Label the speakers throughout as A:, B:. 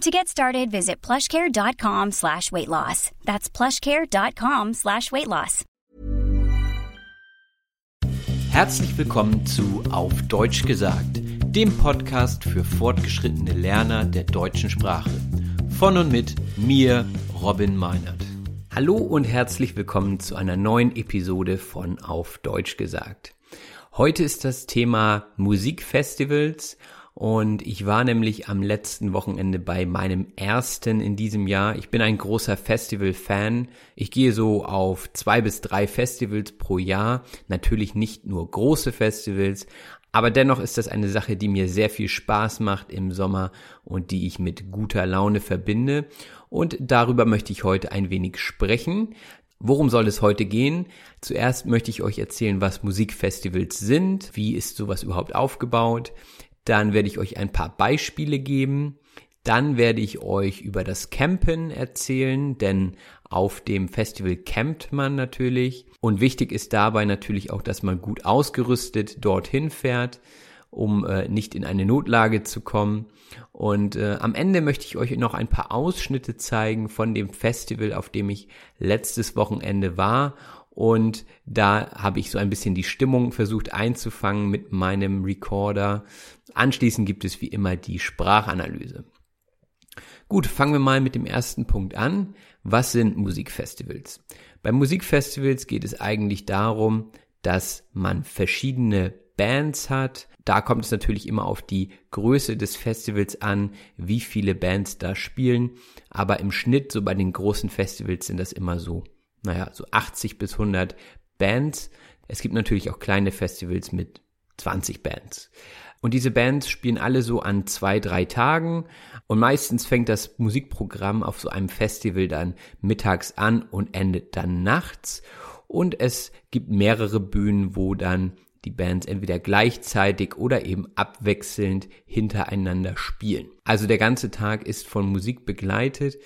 A: To get started, visit plushcare.com slash weight loss. That's plushcare.com slash weight loss.
B: Herzlich willkommen zu Auf Deutsch gesagt, dem Podcast für fortgeschrittene Lerner der deutschen Sprache. Von und mit mir, Robin Meinert. Hallo und herzlich willkommen zu einer neuen Episode von Auf Deutsch gesagt. Heute ist das Thema Musikfestivals und ich war nämlich am letzten Wochenende bei meinem ersten in diesem Jahr. Ich bin ein großer Festival-Fan. Ich gehe so auf zwei bis drei Festivals pro Jahr. Natürlich nicht nur große Festivals, aber dennoch ist das eine Sache, die mir sehr viel Spaß macht im Sommer und die ich mit guter Laune verbinde. Und darüber möchte ich heute ein wenig sprechen. Worum soll es heute gehen? Zuerst möchte ich euch erzählen, was Musikfestivals sind, wie ist sowas überhaupt aufgebaut. Dann werde ich euch ein paar Beispiele geben. Dann werde ich euch über das Campen erzählen, denn auf dem Festival campt man natürlich. Und wichtig ist dabei natürlich auch, dass man gut ausgerüstet dorthin fährt, um äh, nicht in eine Notlage zu kommen. Und äh, am Ende möchte ich euch noch ein paar Ausschnitte zeigen von dem Festival, auf dem ich letztes Wochenende war und da habe ich so ein bisschen die Stimmung versucht einzufangen mit meinem Recorder. Anschließend gibt es wie immer die Sprachanalyse. Gut, fangen wir mal mit dem ersten Punkt an. Was sind Musikfestivals? Bei Musikfestivals geht es eigentlich darum, dass man verschiedene Bands hat. Da kommt es natürlich immer auf die Größe des Festivals an, wie viele Bands da spielen. Aber im Schnitt, so bei den großen Festivals, sind das immer so naja, so 80 bis 100 Bands. Es gibt natürlich auch kleine Festivals mit 20 Bands. Und diese Bands spielen alle so an zwei, drei Tagen. Und meistens fängt das Musikprogramm auf so einem Festival dann mittags an und endet dann nachts. Und es gibt mehrere Bühnen, wo dann die Bands entweder gleichzeitig oder eben abwechselnd hintereinander spielen. Also der ganze Tag ist von Musik begleitet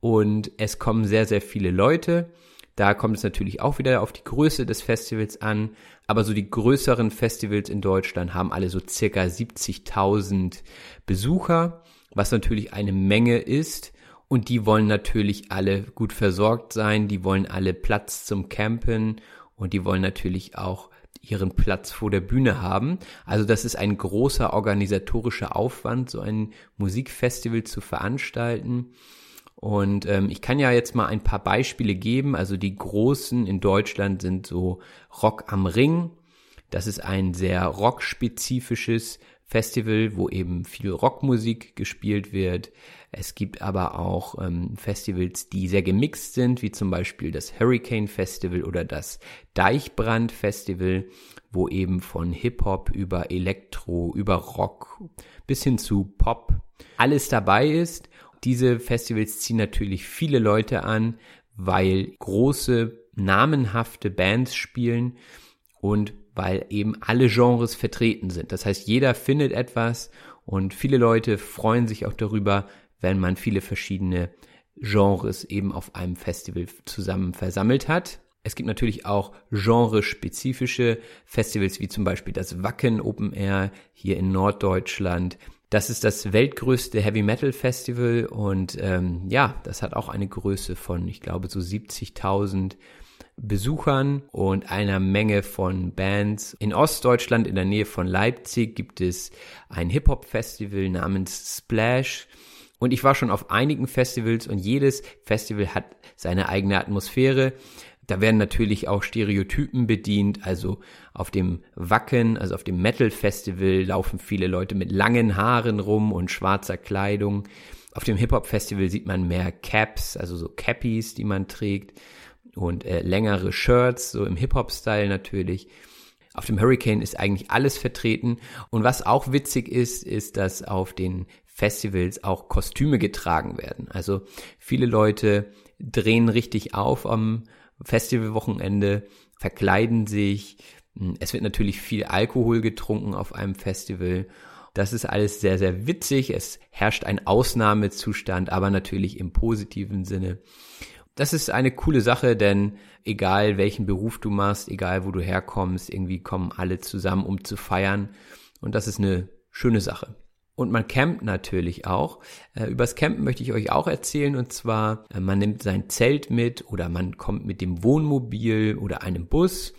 B: und es kommen sehr, sehr viele Leute. Da kommt es natürlich auch wieder auf die Größe des Festivals an. Aber so die größeren Festivals in Deutschland haben alle so circa 70.000 Besucher, was natürlich eine Menge ist. Und die wollen natürlich alle gut versorgt sein. Die wollen alle Platz zum Campen und die wollen natürlich auch ihren Platz vor der Bühne haben. Also das ist ein großer organisatorischer Aufwand, so ein Musikfestival zu veranstalten. Und ähm, ich kann ja jetzt mal ein paar Beispiele geben. Also die großen in Deutschland sind so Rock am Ring. Das ist ein sehr rockspezifisches Festival, wo eben viel Rockmusik gespielt wird. Es gibt aber auch ähm, Festivals, die sehr gemixt sind, wie zum Beispiel das Hurricane Festival oder das Deichbrand Festival, wo eben von Hip-Hop über Elektro, über Rock bis hin zu Pop alles dabei ist. Diese Festivals ziehen natürlich viele Leute an, weil große, namenhafte Bands spielen und weil eben alle Genres vertreten sind. Das heißt, jeder findet etwas und viele Leute freuen sich auch darüber, wenn man viele verschiedene Genres eben auf einem Festival zusammen versammelt hat. Es gibt natürlich auch genrespezifische Festivals, wie zum Beispiel das Wacken Open Air hier in Norddeutschland. Das ist das weltgrößte Heavy Metal Festival und ähm, ja, das hat auch eine Größe von, ich glaube, so 70.000 Besuchern und einer Menge von Bands. In Ostdeutschland, in der Nähe von Leipzig, gibt es ein Hip-Hop-Festival namens Splash. Und ich war schon auf einigen Festivals und jedes Festival hat seine eigene Atmosphäre. Da werden natürlich auch Stereotypen bedient. Also auf dem Wacken, also auf dem Metal Festival laufen viele Leute mit langen Haaren rum und schwarzer Kleidung. Auf dem Hip Hop Festival sieht man mehr Caps, also so Cappies, die man trägt und äh, längere Shirts, so im Hip Hop Style natürlich. Auf dem Hurricane ist eigentlich alles vertreten. Und was auch witzig ist, ist, dass auf den Festivals auch Kostüme getragen werden. Also viele Leute drehen richtig auf am Festivalwochenende, verkleiden sich. Es wird natürlich viel Alkohol getrunken auf einem Festival. Das ist alles sehr, sehr witzig. Es herrscht ein Ausnahmezustand, aber natürlich im positiven Sinne. Das ist eine coole Sache, denn egal welchen Beruf du machst, egal wo du herkommst, irgendwie kommen alle zusammen, um zu feiern. Und das ist eine schöne Sache. Und man campt natürlich auch. Äh, übers Campen möchte ich euch auch erzählen. Und zwar, äh, man nimmt sein Zelt mit oder man kommt mit dem Wohnmobil oder einem Bus,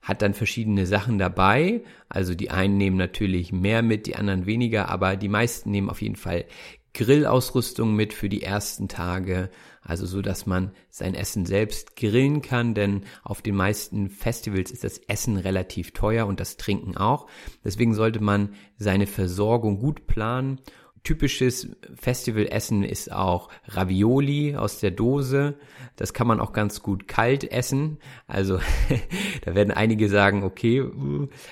B: hat dann verschiedene Sachen dabei. Also die einen nehmen natürlich mehr mit, die anderen weniger, aber die meisten nehmen auf jeden Fall Grillausrüstung mit für die ersten Tage, also so, dass man sein Essen selbst grillen kann, denn auf den meisten Festivals ist das Essen relativ teuer und das Trinken auch. Deswegen sollte man seine Versorgung gut planen. Typisches Festivalessen ist auch Ravioli aus der Dose. Das kann man auch ganz gut kalt essen. Also da werden einige sagen, okay,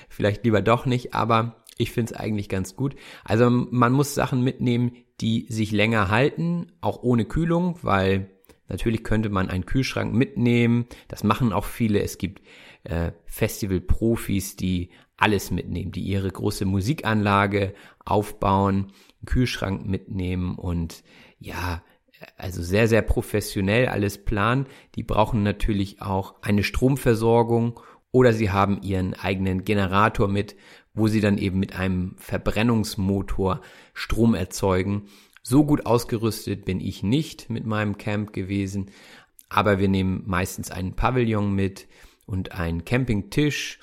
B: vielleicht lieber doch nicht, aber ich finde es eigentlich ganz gut. Also man muss Sachen mitnehmen, die sich länger halten, auch ohne Kühlung, weil natürlich könnte man einen Kühlschrank mitnehmen. Das machen auch viele. Es gibt äh, Festival-Profis, die alles mitnehmen, die ihre große Musikanlage aufbauen, einen Kühlschrank mitnehmen und ja, also sehr, sehr professionell alles planen. Die brauchen natürlich auch eine Stromversorgung oder sie haben ihren eigenen Generator mit, wo sie dann eben mit einem Verbrennungsmotor Strom erzeugen. So gut ausgerüstet bin ich nicht mit meinem Camp gewesen, aber wir nehmen meistens einen Pavillon mit und einen Campingtisch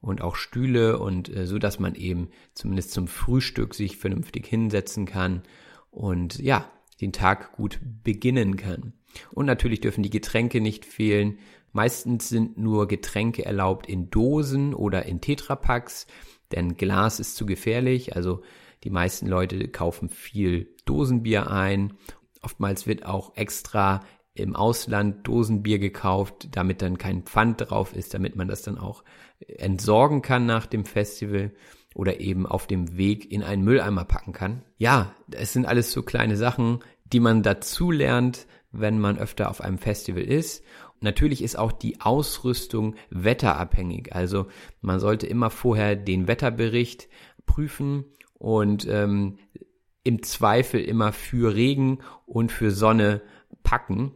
B: und auch Stühle und äh, so, dass man eben zumindest zum Frühstück sich vernünftig hinsetzen kann und ja, den Tag gut beginnen kann. Und natürlich dürfen die Getränke nicht fehlen. Meistens sind nur Getränke erlaubt in Dosen oder in Tetrapacks denn Glas ist zu gefährlich. Also die meisten Leute kaufen viel Dosenbier ein. Oftmals wird auch extra im Ausland Dosenbier gekauft, damit dann kein Pfand drauf ist, damit man das dann auch entsorgen kann nach dem Festival oder eben auf dem Weg in einen Mülleimer packen kann. Ja, es sind alles so kleine Sachen, die man dazu lernt, wenn man öfter auf einem Festival ist. Natürlich ist auch die Ausrüstung wetterabhängig. Also man sollte immer vorher den Wetterbericht prüfen und ähm, im Zweifel immer für Regen und für Sonne packen.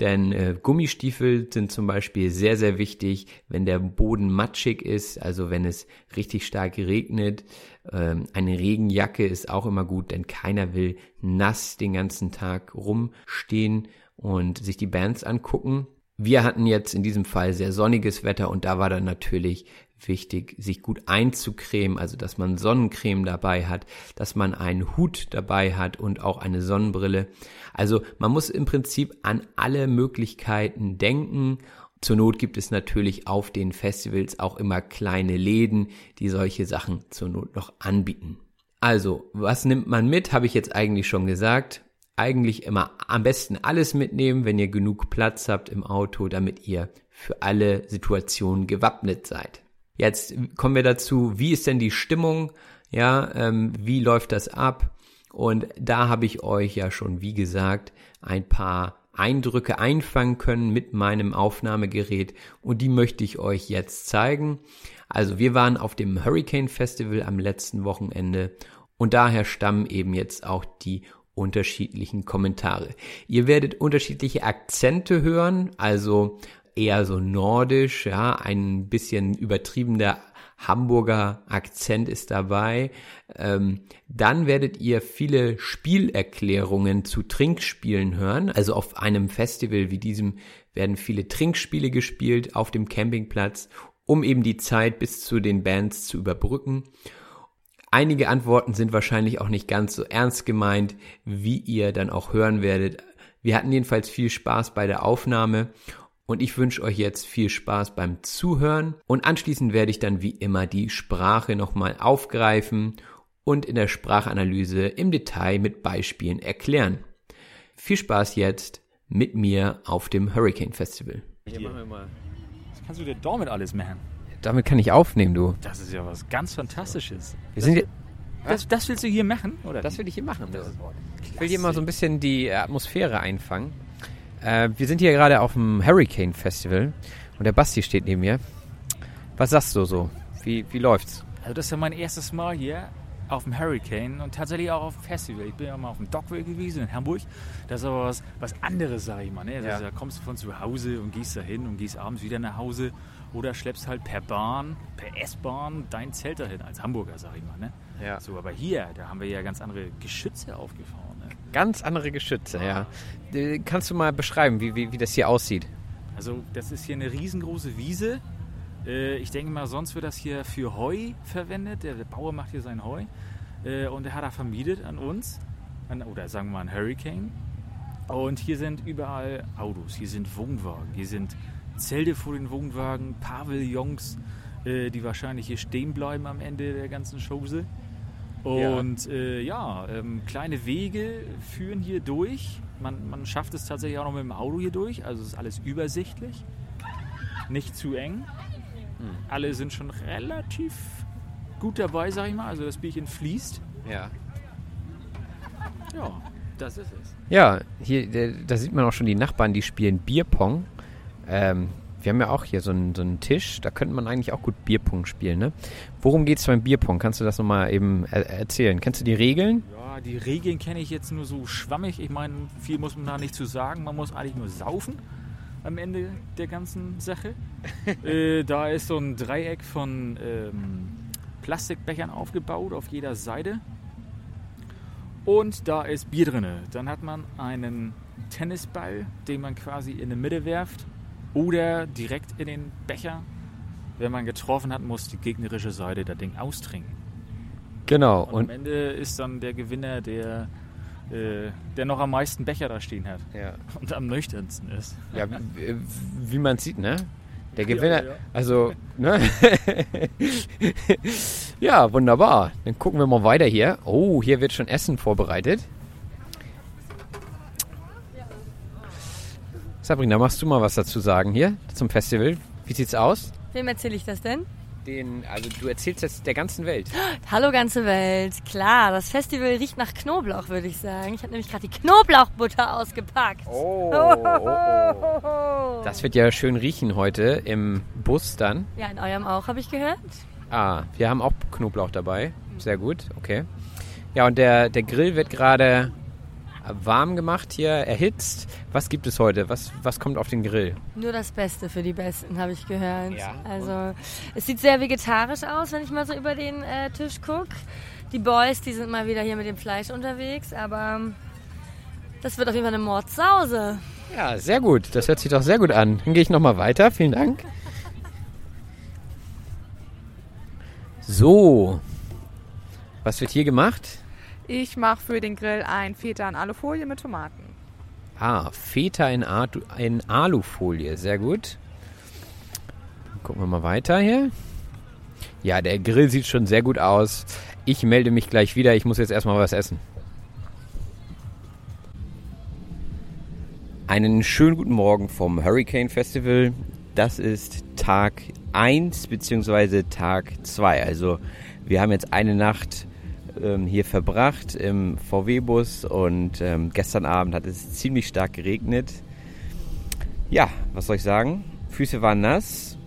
B: Denn äh, Gummistiefel sind zum Beispiel sehr, sehr wichtig, wenn der Boden matschig ist, also wenn es richtig stark regnet. Ähm, eine Regenjacke ist auch immer gut, denn keiner will nass den ganzen Tag rumstehen und sich die Bands angucken. Wir hatten jetzt in diesem Fall sehr sonniges Wetter und da war dann natürlich wichtig, sich gut einzucremen, also dass man Sonnencreme dabei hat, dass man einen Hut dabei hat und auch eine Sonnenbrille. Also man muss im Prinzip an alle Möglichkeiten denken. Zur Not gibt es natürlich auf den Festivals auch immer kleine Läden, die solche Sachen zur Not noch anbieten. Also, was nimmt man mit, habe ich jetzt eigentlich schon gesagt eigentlich immer am besten alles mitnehmen, wenn ihr genug Platz habt im Auto, damit ihr für alle Situationen gewappnet seid. Jetzt kommen wir dazu, wie ist denn die Stimmung? Ja, ähm, wie läuft das ab? Und da habe ich euch ja schon, wie gesagt, ein paar Eindrücke einfangen können mit meinem Aufnahmegerät und die möchte ich euch jetzt zeigen. Also wir waren auf dem Hurricane Festival am letzten Wochenende und daher stammen eben jetzt auch die unterschiedlichen Kommentare. Ihr werdet unterschiedliche Akzente hören, also eher so nordisch, ja, ein bisschen übertriebener Hamburger Akzent ist dabei. Ähm, dann werdet ihr viele Spielerklärungen zu Trinkspielen hören. Also auf einem Festival wie diesem werden viele Trinkspiele gespielt auf dem Campingplatz, um eben die Zeit bis zu den Bands zu überbrücken. Einige Antworten sind wahrscheinlich auch nicht ganz so ernst gemeint, wie ihr dann auch hören werdet. Wir hatten jedenfalls viel Spaß bei der Aufnahme und ich wünsche euch jetzt viel Spaß beim Zuhören und anschließend werde ich dann wie immer die Sprache nochmal aufgreifen und in der Sprachanalyse im Detail mit Beispielen erklären. Viel Spaß jetzt mit mir auf dem Hurricane Festival.
C: Hier machen wir mal. Was kannst du dir damit alles machen?
B: Damit kann ich aufnehmen, du.
C: Das ist ja was ganz Fantastisches.
B: Wir sind hier,
C: Das, das willst du hier machen? Oder?
B: das will ich hier machen.
C: Das-
B: Ich will hier mal so ein bisschen die Atmosphäre einfangen. Äh, wir sind hier gerade auf dem Hurricane Festival und der Basti steht neben mir. Was sagst du so? Wie, wie läuft's?
C: Also das ist ja mein erstes Mal hier auf dem Hurricane und tatsächlich auch auf dem Festival. Ich bin ja mal auf dem Dockville gewesen in Hamburg. Das ist aber was, was anderes, sag ich mal. Ne?
B: Ja.
C: Da kommst du von zu Hause und gehst da hin und gehst abends wieder nach Hause oder schleppst halt per Bahn, per S-Bahn dein Zelt dahin, als Hamburger, sag ich mal. Ne?
B: Ja.
C: So, aber hier, da haben wir ja ganz andere Geschütze aufgefahren. Ne?
B: Ganz andere Geschütze, ja. Äh, Kannst du mal beschreiben, wie, wie, wie das hier aussieht?
C: Also das ist hier eine riesengroße Wiese. Äh, ich denke mal, sonst wird das hier für Heu verwendet. Der, Bauer macht hier sein Heu. Äh, und der hat er vermietet an uns. An, oder sagen wir mal ein Hurricane. Und hier sind überall Autos. Hier sind Wohnwagen. Hier sind Zelte vor den Wohnwagen. Pavillons, die wahrscheinlich hier stehen bleiben am Ende der ganzen Chose. Und ja, äh, ja ähm, kleine Wege führen hier durch. Man, man schafft es tatsächlich auch noch mit dem Auto hier durch. Also es ist alles übersichtlich. Nicht zu eng. Alle sind schon relativ gut dabei, sag ich mal. Also das Bierchen fließt.
B: Ja.
C: Ja, das ist es.
B: Ja, hier, da sieht man auch schon die Nachbarn, die spielen Bierpong. Ähm, wir haben ja auch hier so einen, so einen Tisch, da könnte man eigentlich auch gut Bierpong spielen, ne? Worum geht's beim Bierpong? Kannst du das nochmal eben er erzählen? Kennst du die Regeln?
C: Ja, die Regeln kenne ich jetzt nur so schwammig. Ich meine, viel muss man da nicht zu sagen. Man muss eigentlich nur saufen am Ende der ganzen Sache. äh, da ist so ein Dreieck von ähm, Plastikbechern aufgebaut auf jeder Seite. Und da ist Bier drin. Dann hat man einen Tennisball, den man quasi in die Mitte werft. Oder direkt in den Becher. Wenn man getroffen hat, muss die gegnerische Seite das Ding austrinken.
B: Genau.
C: Und,
B: Und,
C: am Ende ist dann der Gewinner, der, äh, der noch am meisten Becher da stehen hat
B: ja,
C: und am nüchternsten ist.
B: ja wie, wie man sieht, ne? Der Gewinner,
C: ja.
B: also, ne? ja, wunderbar. Dann gucken wir mal weiter hier. Oh, hier wird schon Essen vorbereitet. Sabrina, machst du mal was dazu sagen hier zum Festival? Wie sieht's aus?
D: Wem erzähle ich das denn?
B: Den, also du erzählst jetzt der ganzen Welt.
D: Hallo ganze Welt. Klar, das Festival riecht nach Knoblauch, würde ich sagen. Ich habe nämlich gerade die Knoblauchbutter ausgepackt.
B: Oh,
D: Oh.
B: Das wird ja schön riechen heute im Bus dann.
D: Ja, in eurem auch, habe ich gehört.
B: Ah, wir haben auch Knoblauch dabei. Sehr gut, okay. Ja, und der, der Grill wird gerade warm gemacht hier, erhitzt. Was gibt es heute? Was, was kommt auf den Grill?
D: Nur das Beste für die Besten, habe ich gehört.
B: Ja,
D: Also, es sieht sehr vegetarisch aus, wenn ich mal so über den äh, Tisch gucke. Die Boys, die sind mal wieder hier mit dem Fleisch unterwegs, aber ähm, das wird auf jeden Fall eine Mordsause.
B: Ja, sehr gut. Das hört sich doch sehr gut an. Dann gehe ich nochmal weiter. Vielen Dank. So. Was wird hier gemacht?
E: Ich mache für den Grill ein Feta in Alufolie mit Tomaten.
B: Ah, Feta in, in Alufolie. Sehr gut. Dann gucken wir mal weiter hier. Ja, der Grill sieht schon sehr gut aus. Ich melde mich gleich wieder. Ich muss jetzt erstmal was essen. Einen schönen guten Morgen vom Hurricane Festival. Das ist Tag 1 bzw. Tag 2. Also wir haben jetzt eine Nacht ähm, hier verbracht im VW-Bus und ähm, gestern Abend hat es ziemlich stark geregnet. Ja, was soll ich sagen? Füße waren nass.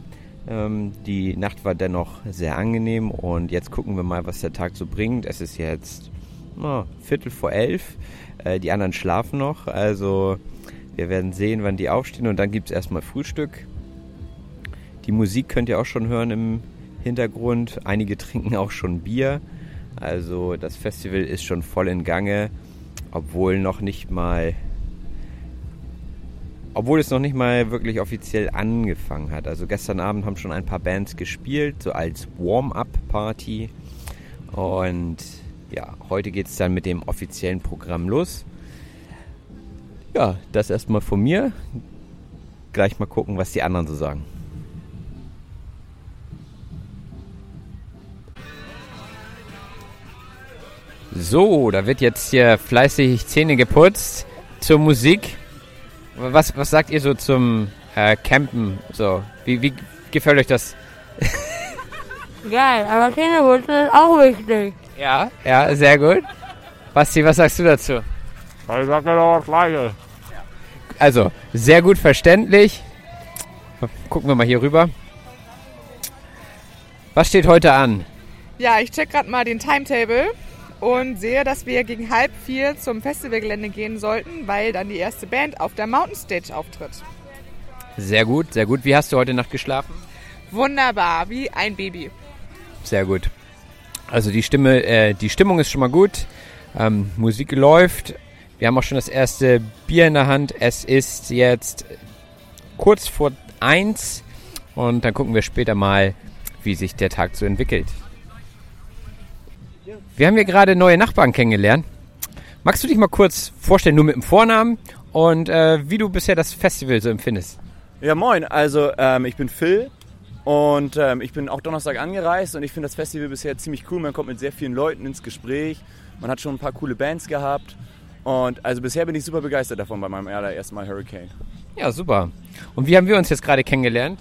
B: Ähm, die Nacht war dennoch sehr angenehm und jetzt gucken wir mal, was der Tag so bringt. Es ist jetzt na, Viertel vor elf. Äh, die anderen schlafen noch, also wir werden sehen, wann die aufstehen und dann gibt es erstmal Frühstück. Die Musik könnt ihr auch schon hören im Hintergrund. Einige trinken auch schon Bier. Also das Festival ist schon voll in Gange, obwohl noch nicht mal obwohl es noch nicht mal wirklich offiziell angefangen hat. Also gestern Abend haben schon ein paar Bands gespielt, so als Warm-up-Party. Und ja, heute geht es dann mit dem offiziellen Programm los. Ja, das erstmal von mir. Gleich mal gucken, was die anderen so sagen. So, da wird jetzt hier fleißig Zähne geputzt zur Musik. Was, was sagt ihr so zum äh, Campen? So, wie, wie gefällt euch das?
D: Geil, aber Zähneputzen ist auch wichtig.
B: Ja, ja, sehr gut. Basti, was sagst du dazu?
C: Ich sag ja doch das Gleiche.
B: Also, sehr gut verständlich. Gucken wir mal hier rüber. Was steht heute an?
E: Ja, ich check gerade mal den Timetable und sehe, dass wir gegen halb vier zum Festivalgelände gehen sollten, weil dann die erste Band auf der Mountain Stage auftritt.
B: Sehr gut, sehr gut. Wie hast du heute Nacht geschlafen?
E: Wunderbar, wie ein Baby.
B: Sehr gut. Also die Stimme, äh, die Stimmung ist schon mal gut. Ähm, Musik läuft. Wir haben auch schon das erste Bier in der Hand. Es ist jetzt kurz vor eins und dann gucken wir später mal, wie sich der Tag so entwickelt. Wir haben hier gerade neue Nachbarn kennengelernt. Magst du dich mal kurz vorstellen, nur mit dem Vornamen und äh, wie du bisher das Festival so empfindest?
F: Ja, moin. Also, ähm, ich bin Phil und ähm, ich bin auch Donnerstag angereist und ich finde das Festival bisher ziemlich cool. Man kommt mit sehr vielen Leuten ins Gespräch. Man hat schon ein paar coole Bands gehabt. Und also bisher bin ich super begeistert davon bei meinem allerersten Mal Hurricane.
B: Ja, super. Und wie haben wir uns jetzt gerade kennengelernt?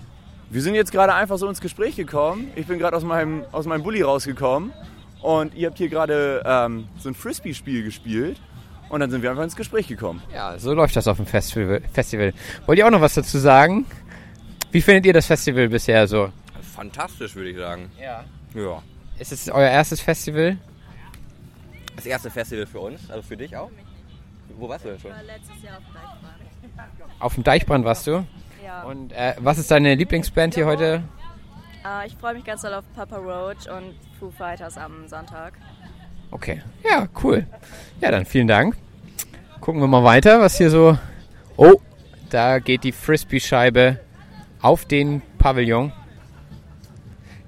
F: Wir sind jetzt gerade einfach so ins Gespräch gekommen. Ich bin gerade aus meinem, aus meinem Bulli rausgekommen und ihr habt hier gerade ähm, so ein Frisbee-Spiel gespielt. Und dann sind wir einfach ins Gespräch gekommen.
B: Ja, so läuft das auf dem Festival. Wollt ihr auch noch was dazu sagen? Wie findet ihr das Festival bisher so?
G: Fantastisch, würde ich sagen.
B: Ja.
G: Ja.
B: Ist es euer erstes Festival?
G: Das erste Festival für uns, also für dich auch? Wo warst du denn schon?
D: letztes Jahr auf Deichbrand.
B: Auf dem Deichbrand warst du?
D: Ja.
B: Und äh, was ist deine Lieblingsband hier heute?
H: Äh, ich freue mich ganz doll auf Papa Roach und Foo Fighters am Sonntag.
B: Okay. Ja, cool. Ja, dann vielen Dank. Gucken wir mal weiter, was hier so. Oh, da geht die Frisbee-Scheibe auf den Pavillon.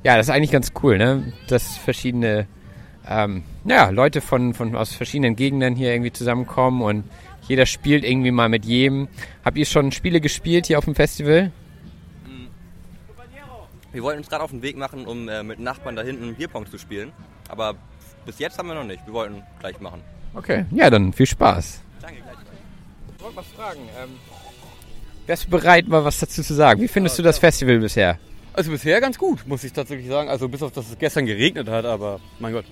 B: Ja, das ist eigentlich ganz cool, ne? Dass verschiedene ähm, ja, Leute von, von aus verschiedenen Gegenden hier irgendwie zusammenkommen und jeder spielt irgendwie mal mit jedem. Habt ihr schon Spiele gespielt hier auf dem Festival?
G: Wir wollten uns gerade auf den Weg machen, um äh, mit Nachbarn da hinten Bierpong zu spielen. Aber bis jetzt haben wir noch nicht. Wir wollten gleich machen.
B: Okay, ja, dann viel Spaß.
G: Danke, gleich.
B: Ich wollte mal fragen, ähm, wärst du bereit, mal was dazu zu sagen? Wie findest du das Festival bisher?
I: Also bisher ganz gut, muss ich tatsächlich sagen. Also bis auf, dass es gestern geregnet hat, aber mein Gott,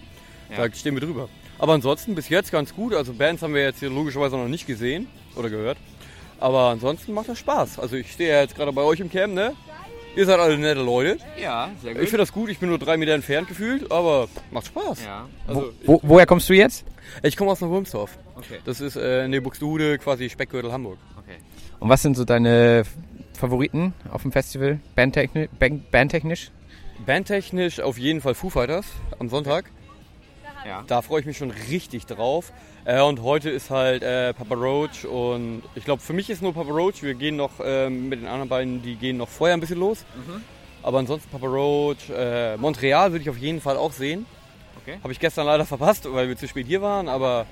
B: Ja.
I: da stehen wir drüber. Aber ansonsten bis jetzt ganz gut. Also Bands haben wir jetzt hier logischerweise noch nicht gesehen oder gehört. Aber ansonsten macht das Spaß. Also ich stehe ja jetzt gerade bei euch im Camp, ne? Ihr seid alle nette Leute.
B: Ja, sehr
I: Ich finde das gut, ich bin nur drei Meter entfernt gefühlt, aber macht Spaß.
B: Ja.
I: Also
B: Wo, woher kommst du jetzt?
I: ich komme aus Neuwurmsdorf.
B: Okay.
I: Das ist äh, in der Buxtehude, quasi Speckgürtel Hamburg.
B: Und was sind so deine Favoriten auf dem Festival? Bandtechni Band bandtechnisch?
I: Bandtechnisch auf jeden Fall Foo Fighters am Sonntag.
B: Ja.
I: Da freue ich mich schon richtig drauf. Äh, und heute ist halt äh, Papa Roach und ich glaube, für mich ist nur Papa Roach. Wir gehen noch ähm, mit den anderen beiden, die gehen noch vorher ein bisschen los. Aber ansonsten Papa Roach, äh, Montreal würde ich auf jeden Fall auch sehen.
B: Okay.
I: Habe ich gestern leider verpasst, weil wir zu spät hier waren, aber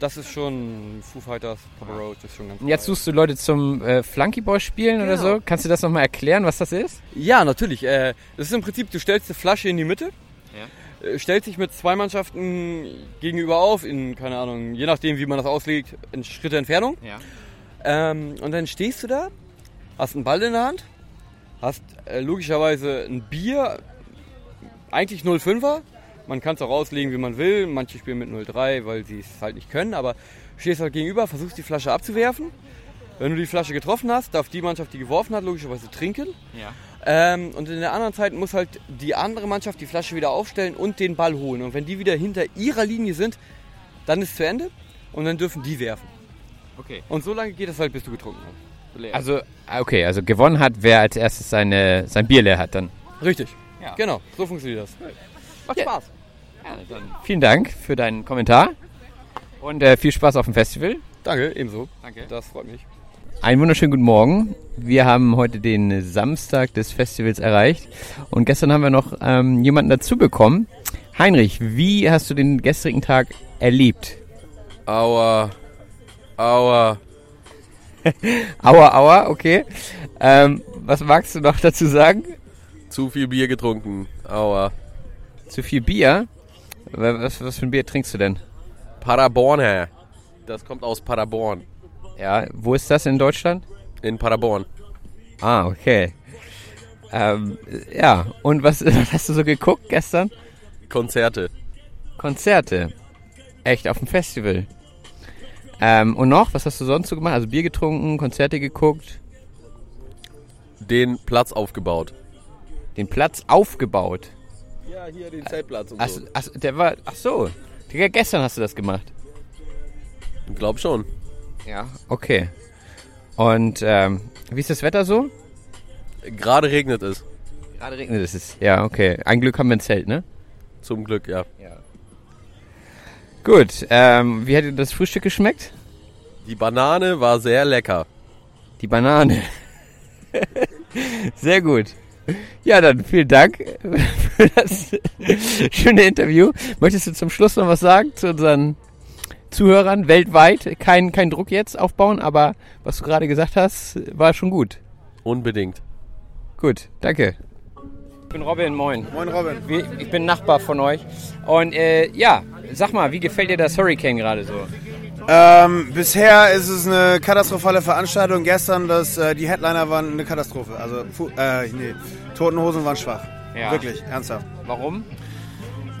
I: das ist schon Foo Fighters, Papa Roach ist schon ganz
B: Und jetzt
I: geil.
B: suchst du Leute zum äh, Flunkyball spielen oder
I: Genau.
B: so? Kannst du das nochmal erklären, was das ist?
I: Ja, natürlich. Äh, das ist im Prinzip, du stellst eine Flasche in die Mitte, äh, stellst dich mit zwei Mannschaften gegenüber auf, in, keine Ahnung, je nachdem, wie man das auslegt, in Schritte Entfernung.
B: Ja.
I: Ähm, und dann stehst du da, hast einen Ball in der Hand, hast äh, logischerweise ein Bier, eigentlich 0,5er. Man kann es auch auslegen, wie man will. Manche spielen mit 0,3, weil sie es halt nicht können. Aber stehst halt gegenüber, versuchst die Flasche abzuwerfen. Wenn du die Flasche getroffen hast, darf die Mannschaft, die geworfen hat, logischerweise trinken.
B: Ja.
I: Ähm, und in der anderen Zeit muss halt die andere Mannschaft die Flasche wieder aufstellen und den Ball holen. Und wenn die wieder hinter ihrer Linie sind, dann ist zu Ende und dann dürfen die werfen.
B: Okay.
I: Und so lange geht das halt, bis du getrunken hast. leer.
B: Also, okay, also gewonnen hat, wer als erstes seine, sein Bier leer hat dann.
I: Richtig.
B: Ja.
I: Genau, so funktioniert das. Macht
B: Ja.
I: Spaß.
B: Vielen Dank für deinen Kommentar und äh, viel Spaß auf dem Festival.
I: Danke, ebenso.
B: Danke.
I: Das freut mich.
B: Einen wunderschönen guten Morgen. Wir haben heute den Samstag des Festivals erreicht und gestern haben wir noch ähm, jemanden dazu bekommen. Heinrich, wie hast du den gestrigen Tag erlebt?
J: Aua. Aua.
B: Aua, aua, okay. Ähm, was magst du noch dazu sagen?
J: Zu viel Bier getrunken. Aua.
B: Zu viel Bier? Was, was für ein Bier trinkst du denn?
J: Paderborn, Herr. Das kommt aus Paderborn.
B: Ja, wo ist das in Deutschland?
J: In Paderborn.
B: Ah, okay. Ähm, ja, und was, was hast du so geguckt gestern?
J: Konzerte.
B: Konzerte. Echt auf dem Festival. Ähm, und noch, was hast du sonst so gemacht? Also Bier getrunken, Konzerte geguckt,
J: Den Platz aufgebaut.
B: den Platz aufgebaut.
J: Ja, hier den Zeltplatz und
B: Ach, ach, der war, ach so. Gestern hast du das gemacht.
J: Ich glaub schon.
B: Ja. Okay. Und ähm, wie ist das Wetter so?
J: Gerade regnet es.
B: Gerade regnet es. Ja, okay. Ein Glück haben wir ein Zelt, ne?
J: Zum Glück, ja.
B: Gut. Ähm, wie hat dir das Frühstück geschmeckt?
J: Die Banane war sehr lecker.
B: Die Banane. Sehr gut. Ja, dann vielen Dank für das schöne Interview. Möchtest du zum Schluss noch was sagen zu unseren Zuhörern weltweit? Kein, kein Druck jetzt aufbauen, aber was du gerade gesagt hast, war schon gut.
J: Unbedingt.
B: Gut, danke. Ich bin Robin, moin.
K: Moin Robin.
B: Ich bin Nachbar von euch. Und äh, ja, sag mal, wie gefällt dir das Hurricane gerade so?
K: Ähm, bisher ist es eine katastrophale Veranstaltung. Gestern, das, äh, die Headliner waren eine Katastrophe. Also, Fu äh, nee, Toten Hosen waren schwach.
B: Ja.
K: Wirklich, ernsthaft.
B: Warum?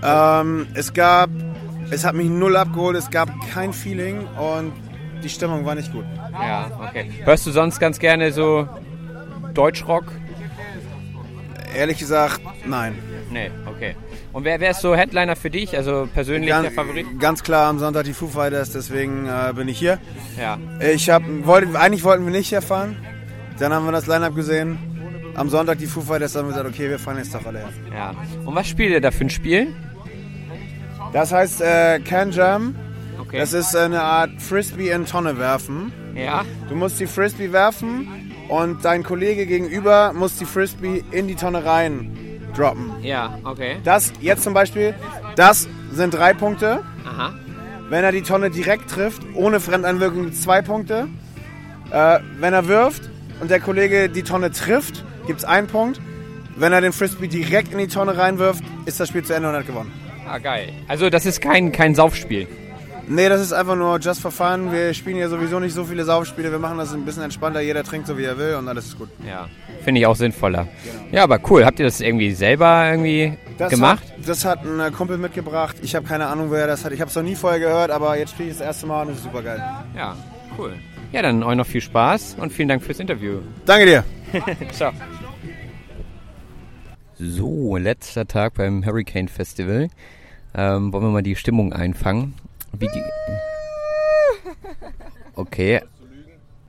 K: Ähm, es gab, es hat mich null abgeholt, es gab kein Feeling und die Stimmung war nicht gut.
B: Ja, okay. Hörst du sonst ganz gerne so Deutschrock?
K: Ehrlich gesagt, nein.
B: Nee, okay. Und wer, ist so Headliner für dich? Also persönlich
K: Ganz,
B: der Favorit?
K: ganz klar am Sonntag die Foo Fighters, deswegen äh, bin ich hier.
B: Ja.
K: Ich hab, wollte, eigentlich wollten wir nicht hier fahren. Dann haben wir das Line-Up gesehen. Am Sonntag die Foo Fighters, dann haben wir gesagt, okay, wir fahren jetzt doch alle her.
B: Ja. Und was spielt ihr da für ein Spiel?
K: Das heißt äh, Can Jam.
B: Okay.
K: Das ist eine Art Frisbee in Tonne werfen.
B: Ja.
K: Du musst die Frisbee werfen und dein Kollege gegenüber muss die Frisbee in die Tonne rein droppen.
B: Ja, okay.
K: Das jetzt zum Beispiel, das sind drei Punkte.
B: Aha.
K: Wenn er die Tonne direkt trifft, ohne Fremdeinwirkung, gibt es zwei Punkte. Äh, wenn er wirft und der Kollege die Tonne trifft, gibt es einen Punkt. Wenn er den Frisbee direkt in die Tonne reinwirft, ist das Spiel zu Ende und er hat gewonnen.
B: Ah, geil. Also das ist kein, kein Saufspiel.
K: Nee, das ist einfach nur just for fun. Wir spielen ja sowieso nicht so viele Saufspiele. Wir machen das ein bisschen entspannter. Jeder trinkt so, wie er will und alles ist gut.
B: Ja. Finde ich auch sinnvoller. Ja, aber cool. Habt ihr das irgendwie selber irgendwie
K: Das
B: gemacht?
K: Hat, das hat ein äh, Kumpel mitgebracht. Ich habe keine Ahnung, wer das hat. Ich habe es noch nie vorher gehört, aber jetzt spiele ich das erste Mal und es ist super geil.
B: Ja, cool. Ja, dann euch noch viel Spaß und vielen Dank fürs Interview.
K: Danke dir.
B: Ciao. So, letzter Tag beim Hurricane Festival. Ähm, wollen wir mal die Stimmung einfangen? Wie okay,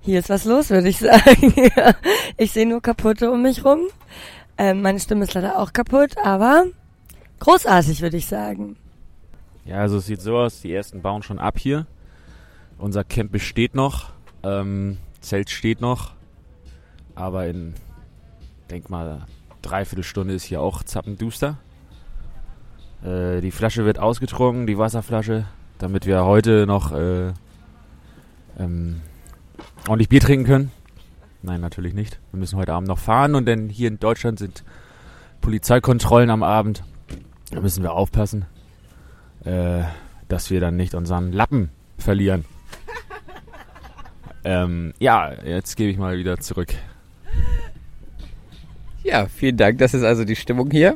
D: Hier ist was los, würde ich sagen. Ich sehe nur kaputte um mich rum. Ähm, meine Stimme ist leider auch kaputt, aber großartig, würde ich sagen.
C: Ja, also es sieht so aus, die ersten bauen schon ab hier. Unser Camp besteht noch, ähm, Zelt steht noch, aber in, denk mal, dreiviertel Stunde ist hier auch zappenduster. Äh, die Flasche wird ausgetrunken, die Wasserflasche, damit wir heute noch äh, ähm, ordentlich Bier trinken können. Nein, natürlich nicht. Wir müssen heute Abend noch fahren und denn hier in Deutschland sind Polizeikontrollen am Abend. Da müssen wir aufpassen, äh, dass wir dann nicht unseren Lappen verlieren. ähm, ja, jetzt gebe ich mal wieder zurück.
B: ja, vielen Dank. Das ist also die Stimmung hier.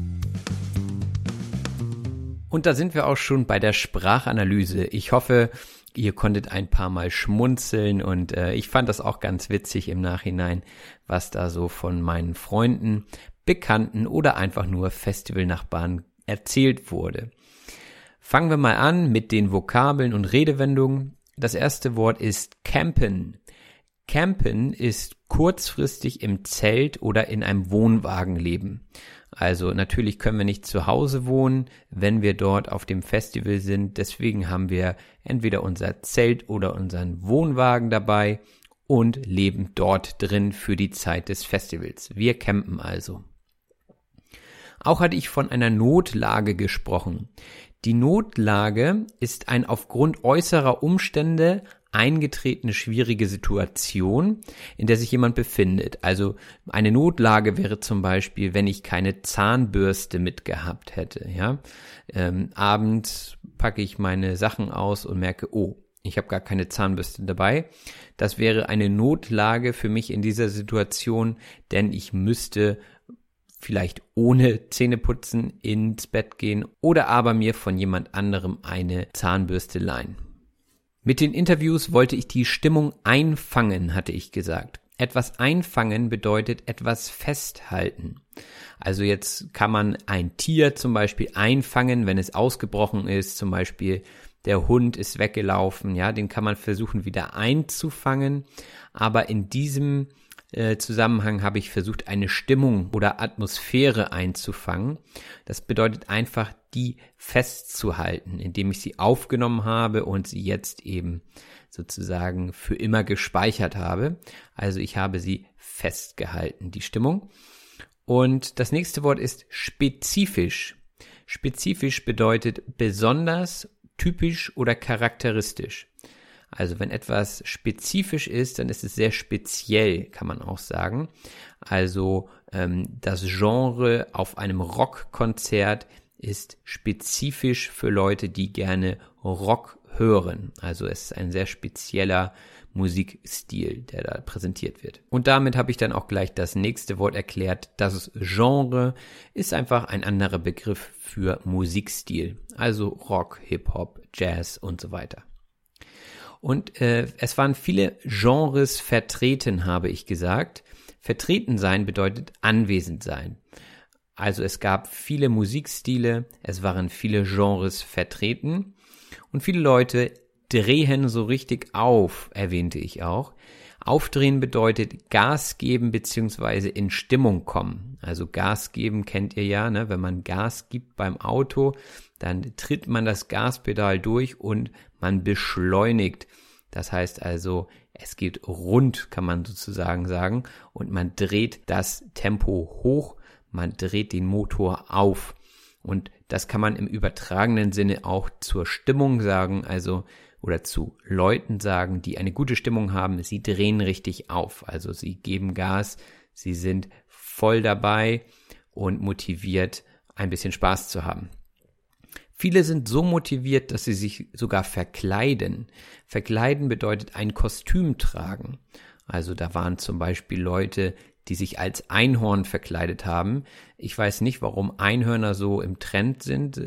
B: Und da sind wir auch schon bei der Sprachanalyse. Ich hoffe, ihr konntet ein paar Mal schmunzeln und äh, ich fand das auch ganz witzig im Nachhinein, was da so von meinen Freunden, Bekannten oder einfach nur Festivalnachbarn erzählt wurde. Fangen wir mal an mit den Vokabeln und Redewendungen. Das erste Wort ist campen. Campen ist kurzfristig im Zelt oder in einem Wohnwagen leben. Also natürlich können wir nicht zu Hause wohnen, wenn wir dort auf dem Festival sind. Deswegen haben wir entweder unser Zelt oder unseren Wohnwagen dabei und leben dort drin für die Zeit des Festivals. Wir campen also. Auch hatte ich von einer Notlage gesprochen. Die Notlage ist ein aufgrund äußerer Umstände eingetretene schwierige Situation, in der sich jemand befindet. Also eine Notlage wäre zum Beispiel, wenn ich keine Zahnbürste mitgehabt hätte. Ja, ähm, abends packe ich meine Sachen aus und merke, oh, ich habe gar keine Zahnbürste dabei. Das wäre eine Notlage für mich in dieser Situation, denn ich müsste vielleicht ohne Zähneputzen ins Bett gehen oder aber mir von jemand anderem eine Zahnbürste leihen. Mit den Interviews wollte ich die Stimmung einfangen, hatte ich gesagt. Etwas einfangen bedeutet etwas festhalten. Also jetzt kann man ein Tier zum Beispiel einfangen, wenn es ausgebrochen ist, zum Beispiel der Hund ist weggelaufen, ja, den kann man versuchen wieder einzufangen. Aber in diesem äh, Zusammenhang habe ich versucht, eine Stimmung oder Atmosphäre einzufangen. Das bedeutet einfach, die festzuhalten, indem ich sie aufgenommen habe und sie jetzt eben sozusagen für immer gespeichert habe. Also ich habe sie festgehalten, die Stimmung. Und das nächste Wort ist spezifisch. Spezifisch bedeutet besonders, typisch oder charakteristisch. Also wenn etwas spezifisch ist, dann ist es sehr speziell, kann man auch sagen. Also ähm, das Genre auf einem Rockkonzert ist spezifisch für Leute, die gerne Rock hören. Also es ist ein sehr spezieller Musikstil, der da präsentiert wird. Und damit habe ich dann auch gleich das nächste Wort erklärt. Das Genre ist einfach ein anderer Begriff für Musikstil. Also Rock, Hip-Hop, Jazz und so weiter. Und äh, es waren viele Genres vertreten, habe ich gesagt. Vertreten sein bedeutet anwesend sein. Also es gab viele Musikstile, es waren viele Genres vertreten und viele Leute drehen so richtig auf, erwähnte ich auch. Aufdrehen bedeutet Gas geben beziehungsweise in Stimmung kommen. Also Gas geben kennt ihr ja, ne? wenn man Gas gibt beim Auto, dann tritt man das Gaspedal durch und man beschleunigt. Das heißt also, es geht rund, kann man sozusagen sagen, und man dreht das Tempo hoch, man dreht den Motor auf. Und das kann man im übertragenen Sinne auch zur Stimmung sagen, also oder zu Leuten sagen, die eine gute Stimmung haben, sie drehen richtig auf. Also sie geben Gas, sie sind voll dabei und motiviert, ein bisschen Spaß zu haben. Viele sind so motiviert, dass sie sich sogar verkleiden. Verkleiden bedeutet ein Kostüm tragen. Also da waren zum Beispiel Leute, die sich als Einhorn verkleidet haben. Ich weiß nicht, warum Einhörner so im Trend sind.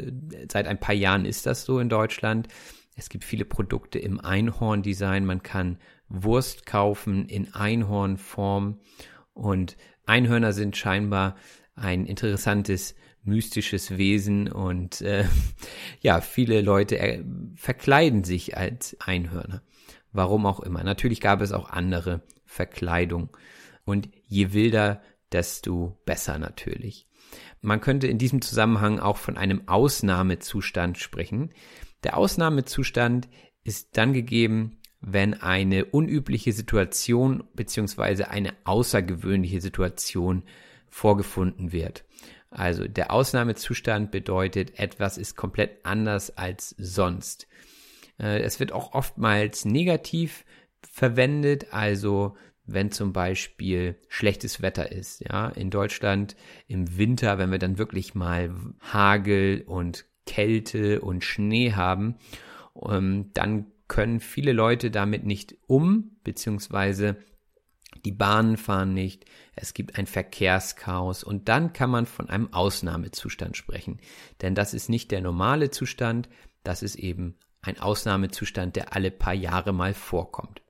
B: Seit ein paar Jahren ist das so in Deutschland. Es gibt viele Produkte im Einhorn-Design. Man kann Wurst kaufen in Einhornform. Und Einhörner sind scheinbar ein interessantes mystisches Wesen und äh, ja, viele Leute äh, verkleiden sich als Einhörner. Warum auch immer. Natürlich gab es auch andere Verkleidungen. Und je wilder, desto besser natürlich. Man könnte in diesem Zusammenhang auch von einem Ausnahmezustand sprechen. Der Ausnahmezustand ist dann gegeben, wenn eine unübliche Situation beziehungsweise eine außergewöhnliche Situation vorgefunden wird. Also der Ausnahmezustand bedeutet, etwas ist komplett anders als sonst. Äh, es wird auch oftmals negativ verwendet, also wenn zum Beispiel schlechtes Wetter ist, ja, in Deutschland im Winter, wenn wir dann wirklich mal Hagel und Kälte und Schnee haben, ähm, dann können viele Leute damit nicht um, beziehungsweise die Bahnen fahren nicht, es gibt ein Verkehrschaos und dann kann man von einem Ausnahmezustand sprechen. Denn das ist nicht der normale Zustand, das ist eben ein Ausnahmezustand, der alle paar Jahre mal vorkommt.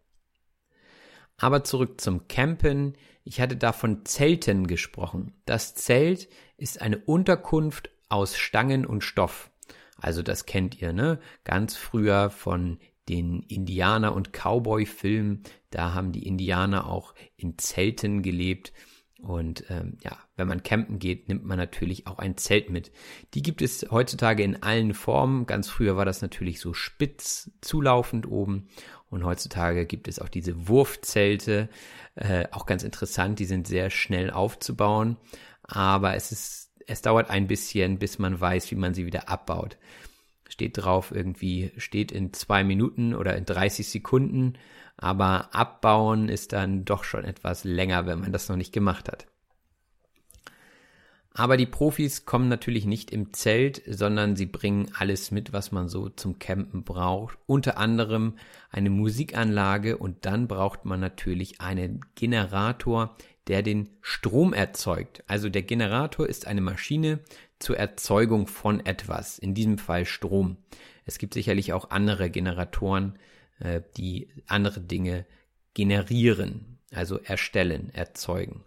B: Aber zurück zum Campen. Ich hatte da von Zelten gesprochen. Das Zelt ist eine Unterkunft aus Stangen und Stoff. Also das kennt ihr, ne? Ganz früher von den Indianer- und Cowboy-Filmen. Da haben die Indianer auch in Zelten gelebt. Und ähm, ja, wenn man campen geht, nimmt man natürlich auch ein Zelt mit. Die gibt es heutzutage in allen Formen. Ganz früher war das natürlich so spitz zulaufend oben. Und heutzutage gibt es auch diese Wurfzelte. Äh, auch ganz interessant, die sind sehr schnell aufzubauen. Aber es ist, es dauert ein bisschen, bis man weiß, wie man sie wieder abbaut steht drauf irgendwie, steht in zwei Minuten oder in 30 Sekunden, aber abbauen ist dann doch schon etwas länger, wenn man das noch nicht gemacht hat. Aber die Profis kommen natürlich nicht im Zelt, sondern sie bringen alles mit, was man so zum Campen braucht. Unter anderem eine Musikanlage und dann braucht man natürlich einen Generator, der den Strom erzeugt. Also der Generator ist eine Maschine, zur Erzeugung von etwas, in diesem Fall Strom. Es gibt sicherlich auch andere Generatoren, äh, die andere Dinge generieren, also erstellen, erzeugen.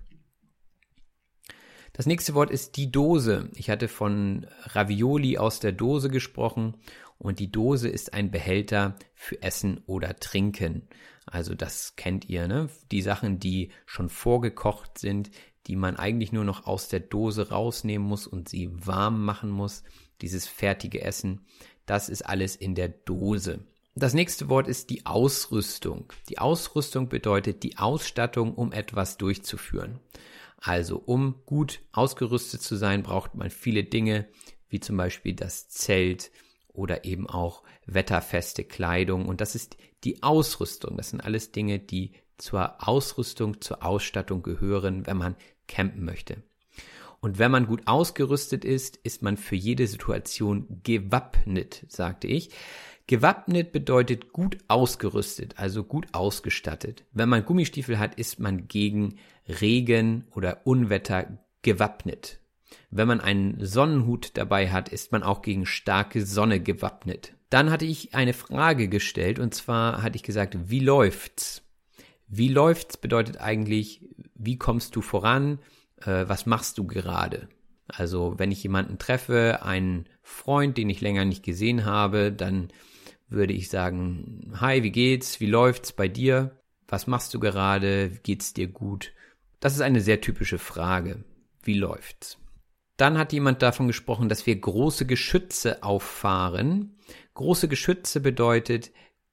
B: Das nächste Wort ist die Dose. Ich hatte von Ravioli aus der Dose gesprochen und die Dose ist ein Behälter für Essen oder Trinken. Also das kennt ihr, ne? Die Sachen, die schon vorgekocht sind, die man eigentlich nur noch aus der Dose rausnehmen muss und sie warm machen muss. Dieses fertige Essen, das ist alles in der Dose. Das nächste Wort ist die Ausrüstung. Die Ausrüstung bedeutet die Ausstattung, um etwas durchzuführen. Also um gut ausgerüstet zu sein, braucht man viele Dinge, wie zum Beispiel das Zelt oder eben auch wetterfeste Kleidung. Und das ist die Ausrüstung. Das sind alles Dinge, die zur Ausrüstung, zur Ausstattung gehören, wenn man campen möchte. Und wenn man gut ausgerüstet ist, ist man für jede Situation gewappnet, sagte ich. Gewappnet bedeutet gut ausgerüstet, also gut ausgestattet. Wenn man Gummistiefel hat, ist man gegen Regen oder Unwetter gewappnet. Wenn man einen Sonnenhut dabei hat, ist man auch gegen starke Sonne gewappnet. Dann hatte ich eine Frage gestellt und zwar hatte ich gesagt, wie läuft's? Wie läuft's bedeutet eigentlich, wie kommst du voran, äh, was machst du gerade? Also wenn ich jemanden treffe, einen Freund, den ich länger nicht gesehen habe, dann würde ich sagen, hi, wie geht's? Wie läuft's bei dir? Was machst du gerade? Geht's dir gut? Das ist eine sehr typische Frage. Wie läuft's? Dann hat jemand davon gesprochen, dass wir große Geschütze auffahren. Große Geschütze bedeutet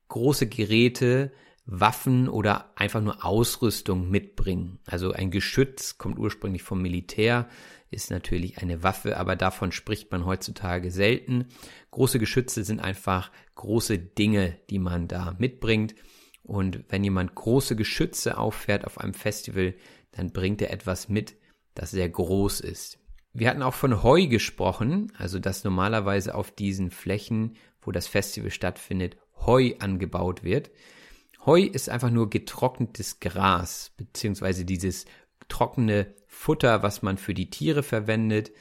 B: große Geräte, Waffen oder einfach nur Ausrüstung mitbringen. Also ein Geschütz kommt ursprünglich vom Militär, ist natürlich eine Waffe, aber davon spricht man heutzutage selten. Große Geschütze sind einfach große Dinge, die man da mitbringt. Und wenn jemand große Geschütze auffährt auf einem Festival, dann bringt er etwas mit, das sehr groß ist. Wir hatten auch von Heu gesprochen, also dass normalerweise auf diesen Flächen, wo das Festival stattfindet, Heu angebaut wird. Heu ist einfach nur getrocknetes Gras, beziehungsweise dieses trockene Futter, was man für die Tiere verwendet.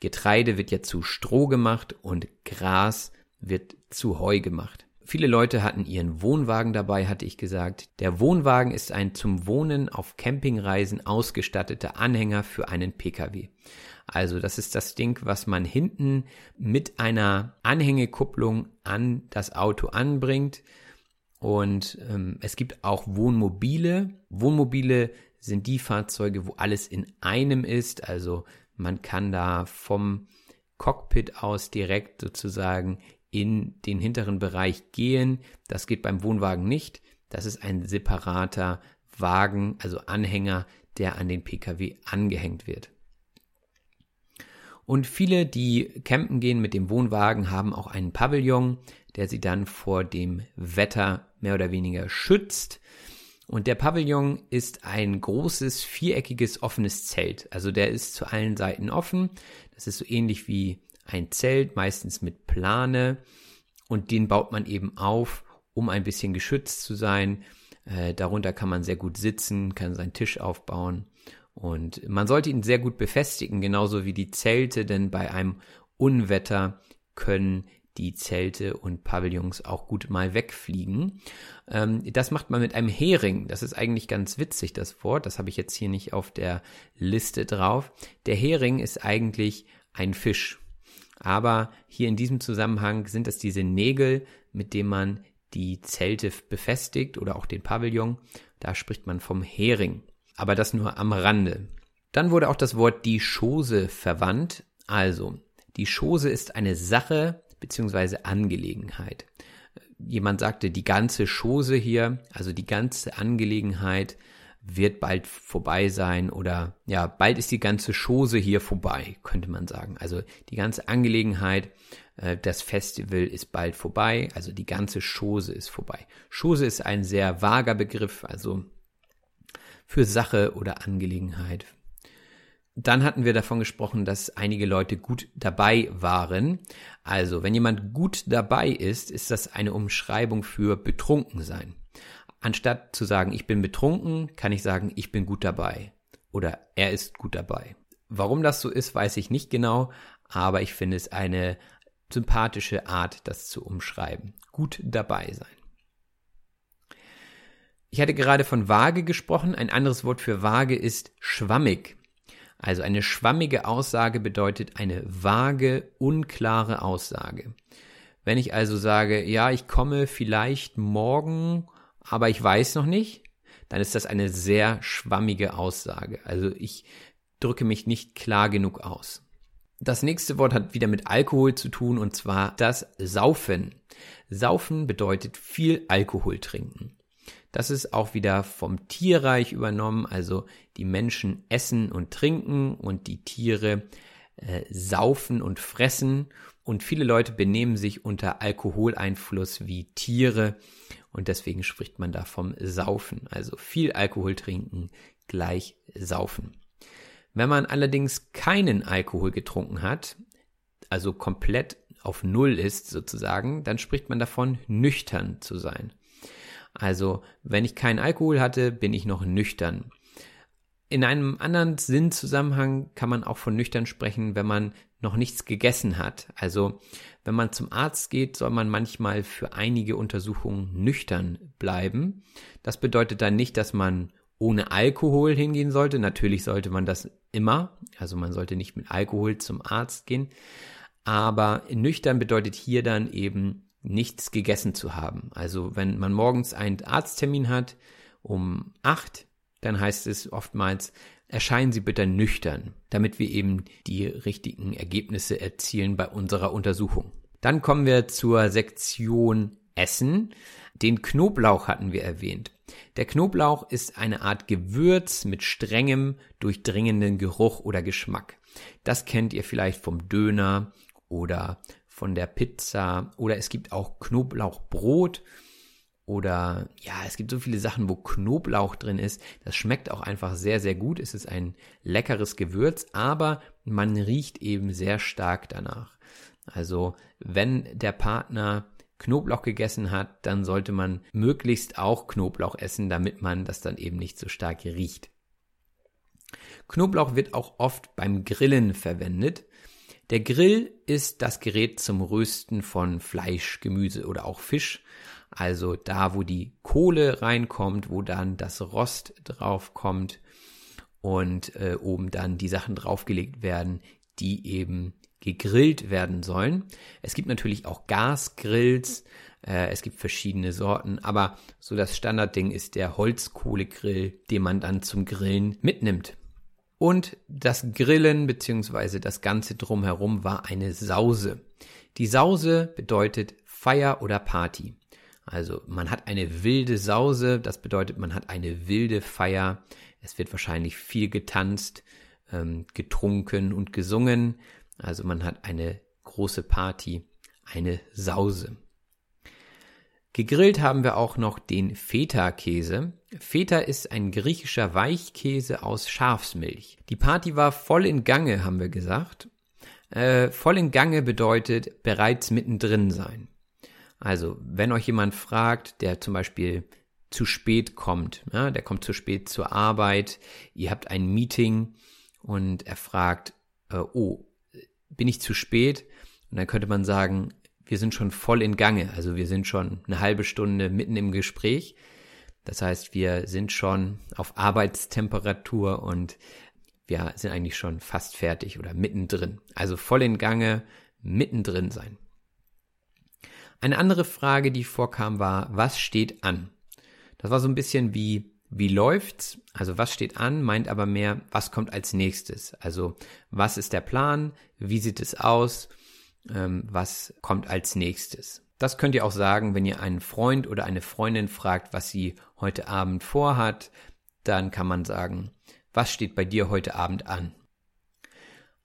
B: Getreide wird ja zu Stroh gemacht und Gras wird zu Heu gemacht. Viele Leute hatten ihren Wohnwagen dabei, hatte ich gesagt. Der Wohnwagen ist ein zum Wohnen auf Campingreisen ausgestatteter Anhänger für einen Pkw. Also das ist das Ding, was man hinten mit einer Anhängekupplung an das Auto anbringt. Und ähm, es gibt auch Wohnmobile. Wohnmobile sind die Fahrzeuge, wo alles in einem ist. Also man kann da vom Cockpit aus direkt sozusagen in den hinteren Bereich gehen. Das geht beim Wohnwagen nicht. Das ist ein separater Wagen, also Anhänger, der an den Pkw angehängt wird. Und viele, die campen gehen mit dem Wohnwagen, haben auch einen Pavillon, der sie dann vor dem Wetter mehr oder weniger schützt. Und der Pavillon ist ein großes, viereckiges, offenes Zelt. Also der ist zu allen Seiten offen. Das ist so ähnlich wie ein Zelt, meistens mit Plane. Und den baut man eben auf, um ein bisschen geschützt zu sein. Äh, darunter kann man sehr gut sitzen, kann seinen Tisch aufbauen. Und man sollte ihn sehr gut befestigen, genauso wie die Zelte, denn bei einem Unwetter können die Zelte und Pavillons auch gut mal wegfliegen. Ähm, das macht man mit einem Hering. Das ist eigentlich ganz witzig, das Wort. Das habe ich jetzt hier nicht auf der Liste drauf. Der Hering ist eigentlich ein Fisch. Aber hier in diesem Zusammenhang sind es diese Nägel, mit denen man die Zelte befestigt oder auch den Pavillon. Da spricht man vom Hering aber das nur am Rande. Dann wurde auch das Wort die Chose verwandt. Also, die Chose ist eine Sache bzw. Angelegenheit. Jemand sagte, die ganze Chose hier, also die ganze Angelegenheit wird bald vorbei sein oder ja, bald ist die ganze Chose hier vorbei, könnte man sagen. Also die ganze Angelegenheit, äh, das Festival ist bald vorbei, also die ganze Chose ist vorbei. Chose ist ein sehr vager Begriff, also für Sache oder Angelegenheit. Dann hatten wir davon gesprochen, dass einige Leute gut dabei waren. Also, wenn jemand gut dabei ist, ist das eine Umschreibung für betrunken sein. Anstatt zu sagen, ich bin betrunken, kann ich sagen, ich bin gut dabei. Oder er ist gut dabei. Warum das so ist, weiß ich nicht genau, aber ich finde es eine sympathische Art, das zu umschreiben. Gut dabei sein. Ich hatte gerade von vage gesprochen. Ein anderes Wort für vage ist schwammig. Also eine schwammige Aussage bedeutet eine vage, unklare Aussage. Wenn ich also sage, ja, ich komme vielleicht morgen, aber ich weiß noch nicht, dann ist das eine sehr schwammige Aussage. Also ich drücke mich nicht klar genug aus. Das nächste Wort hat wieder mit Alkohol zu tun und zwar das Saufen. Saufen bedeutet viel Alkohol trinken. Das ist auch wieder vom Tierreich übernommen, also die Menschen essen und trinken und die Tiere äh, saufen und fressen und viele Leute benehmen sich unter Alkoholeinfluss wie Tiere und deswegen spricht man da vom Saufen, also viel Alkohol trinken gleich Saufen. Wenn man allerdings keinen Alkohol getrunken hat, also komplett auf Null ist sozusagen, dann spricht man davon nüchtern zu sein. Also, wenn ich keinen Alkohol hatte, bin ich noch nüchtern. In einem anderen Sinnzusammenhang kann man auch von nüchtern sprechen, wenn man noch nichts gegessen hat. Also, wenn man zum Arzt geht, soll man manchmal für einige Untersuchungen nüchtern bleiben. Das bedeutet dann nicht, dass man ohne Alkohol hingehen sollte. Natürlich sollte man das immer. Also man sollte nicht mit Alkohol zum Arzt gehen. Aber nüchtern bedeutet hier dann eben nichts gegessen zu haben. Also wenn man morgens einen Arzttermin hat um acht, dann heißt es oftmals, erscheinen Sie bitte nüchtern, damit wir eben die richtigen Ergebnisse erzielen bei unserer Untersuchung. Dann kommen wir zur Sektion Essen. Den Knoblauch hatten wir erwähnt. Der Knoblauch ist eine Art Gewürz mit strengem, durchdringenden Geruch oder Geschmack. Das kennt ihr vielleicht vom Döner oder von der Pizza oder es gibt auch Knoblauchbrot oder ja, es gibt so viele Sachen, wo Knoblauch drin ist. Das schmeckt auch einfach sehr, sehr gut. Es ist ein leckeres Gewürz, aber man riecht eben sehr stark danach. Also wenn der Partner Knoblauch gegessen hat, dann sollte man möglichst auch Knoblauch essen, damit man das dann eben nicht so stark riecht. Knoblauch wird auch oft beim Grillen verwendet. Der Grill ist das Gerät zum Rösten von Fleisch, Gemüse oder auch Fisch. Also da, wo die Kohle reinkommt, wo dann das Rost draufkommt und äh, oben dann die Sachen draufgelegt werden, die eben gegrillt werden sollen. Es gibt natürlich auch Gasgrills, äh, es gibt verschiedene Sorten, aber so das Standardding ist der Holzkohlegrill, den man dann zum Grillen mitnimmt. Und das Grillen bzw. das Ganze drumherum war eine Sause. Die Sause bedeutet Feier oder Party. Also man hat eine wilde Sause, das bedeutet man hat eine wilde Feier. Es wird wahrscheinlich viel getanzt, ähm, getrunken und gesungen. Also man hat eine große Party, eine Sause. Gegrillt haben wir auch noch den Feta-Käse. Feta ist ein griechischer Weichkäse aus Schafsmilch. Die Party war voll in Gange, haben wir gesagt. Äh, voll in Gange bedeutet bereits mittendrin sein. Also, wenn euch jemand fragt, der zum Beispiel zu spät kommt, ja, der kommt zu spät zur Arbeit, ihr habt ein Meeting und er fragt, äh, oh, bin ich zu spät? Und dann könnte man sagen, wir sind schon voll in Gange, also wir sind schon eine halbe Stunde mitten im Gespräch. Das heißt, wir sind schon auf Arbeitstemperatur und wir sind eigentlich schon fast fertig oder mittendrin. Also voll in Gange, mittendrin sein. Eine andere Frage, die vorkam, war, was steht an? Das war so ein bisschen wie, wie läuft's? Also was steht an, meint aber mehr, was kommt als nächstes? Also was ist der Plan? Wie sieht es aus? Ähm, was kommt als nächstes? Das könnt ihr auch sagen, wenn ihr einen Freund oder eine Freundin fragt, was sie heute Abend vorhat, dann kann man sagen, was steht bei dir heute Abend an?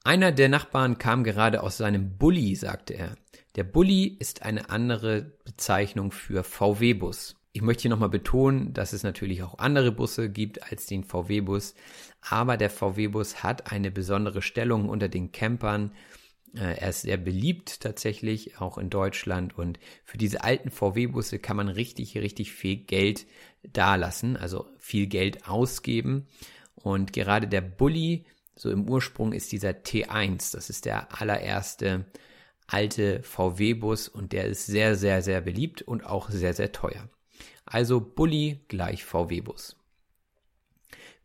B: Einer der Nachbarn kam gerade aus seinem Bulli, sagte er. Der Bulli ist eine andere Bezeichnung für VW-Bus. Ich möchte hier nochmal betonen, dass es natürlich auch andere Busse gibt als den VW-Bus, aber der VW-Bus hat eine besondere Stellung unter den Campern. Äh, er ist sehr beliebt tatsächlich, auch in Deutschland. Und für diese alten VW-Busse kann man richtig, richtig viel Geld dalassen, also viel Geld ausgeben. Und gerade der Bulli, so im Ursprung ist dieser T1, das ist der allererste alte VW-Bus und der ist sehr, sehr, sehr beliebt und auch sehr, sehr teuer. Also Bulli gleich VW-Bus.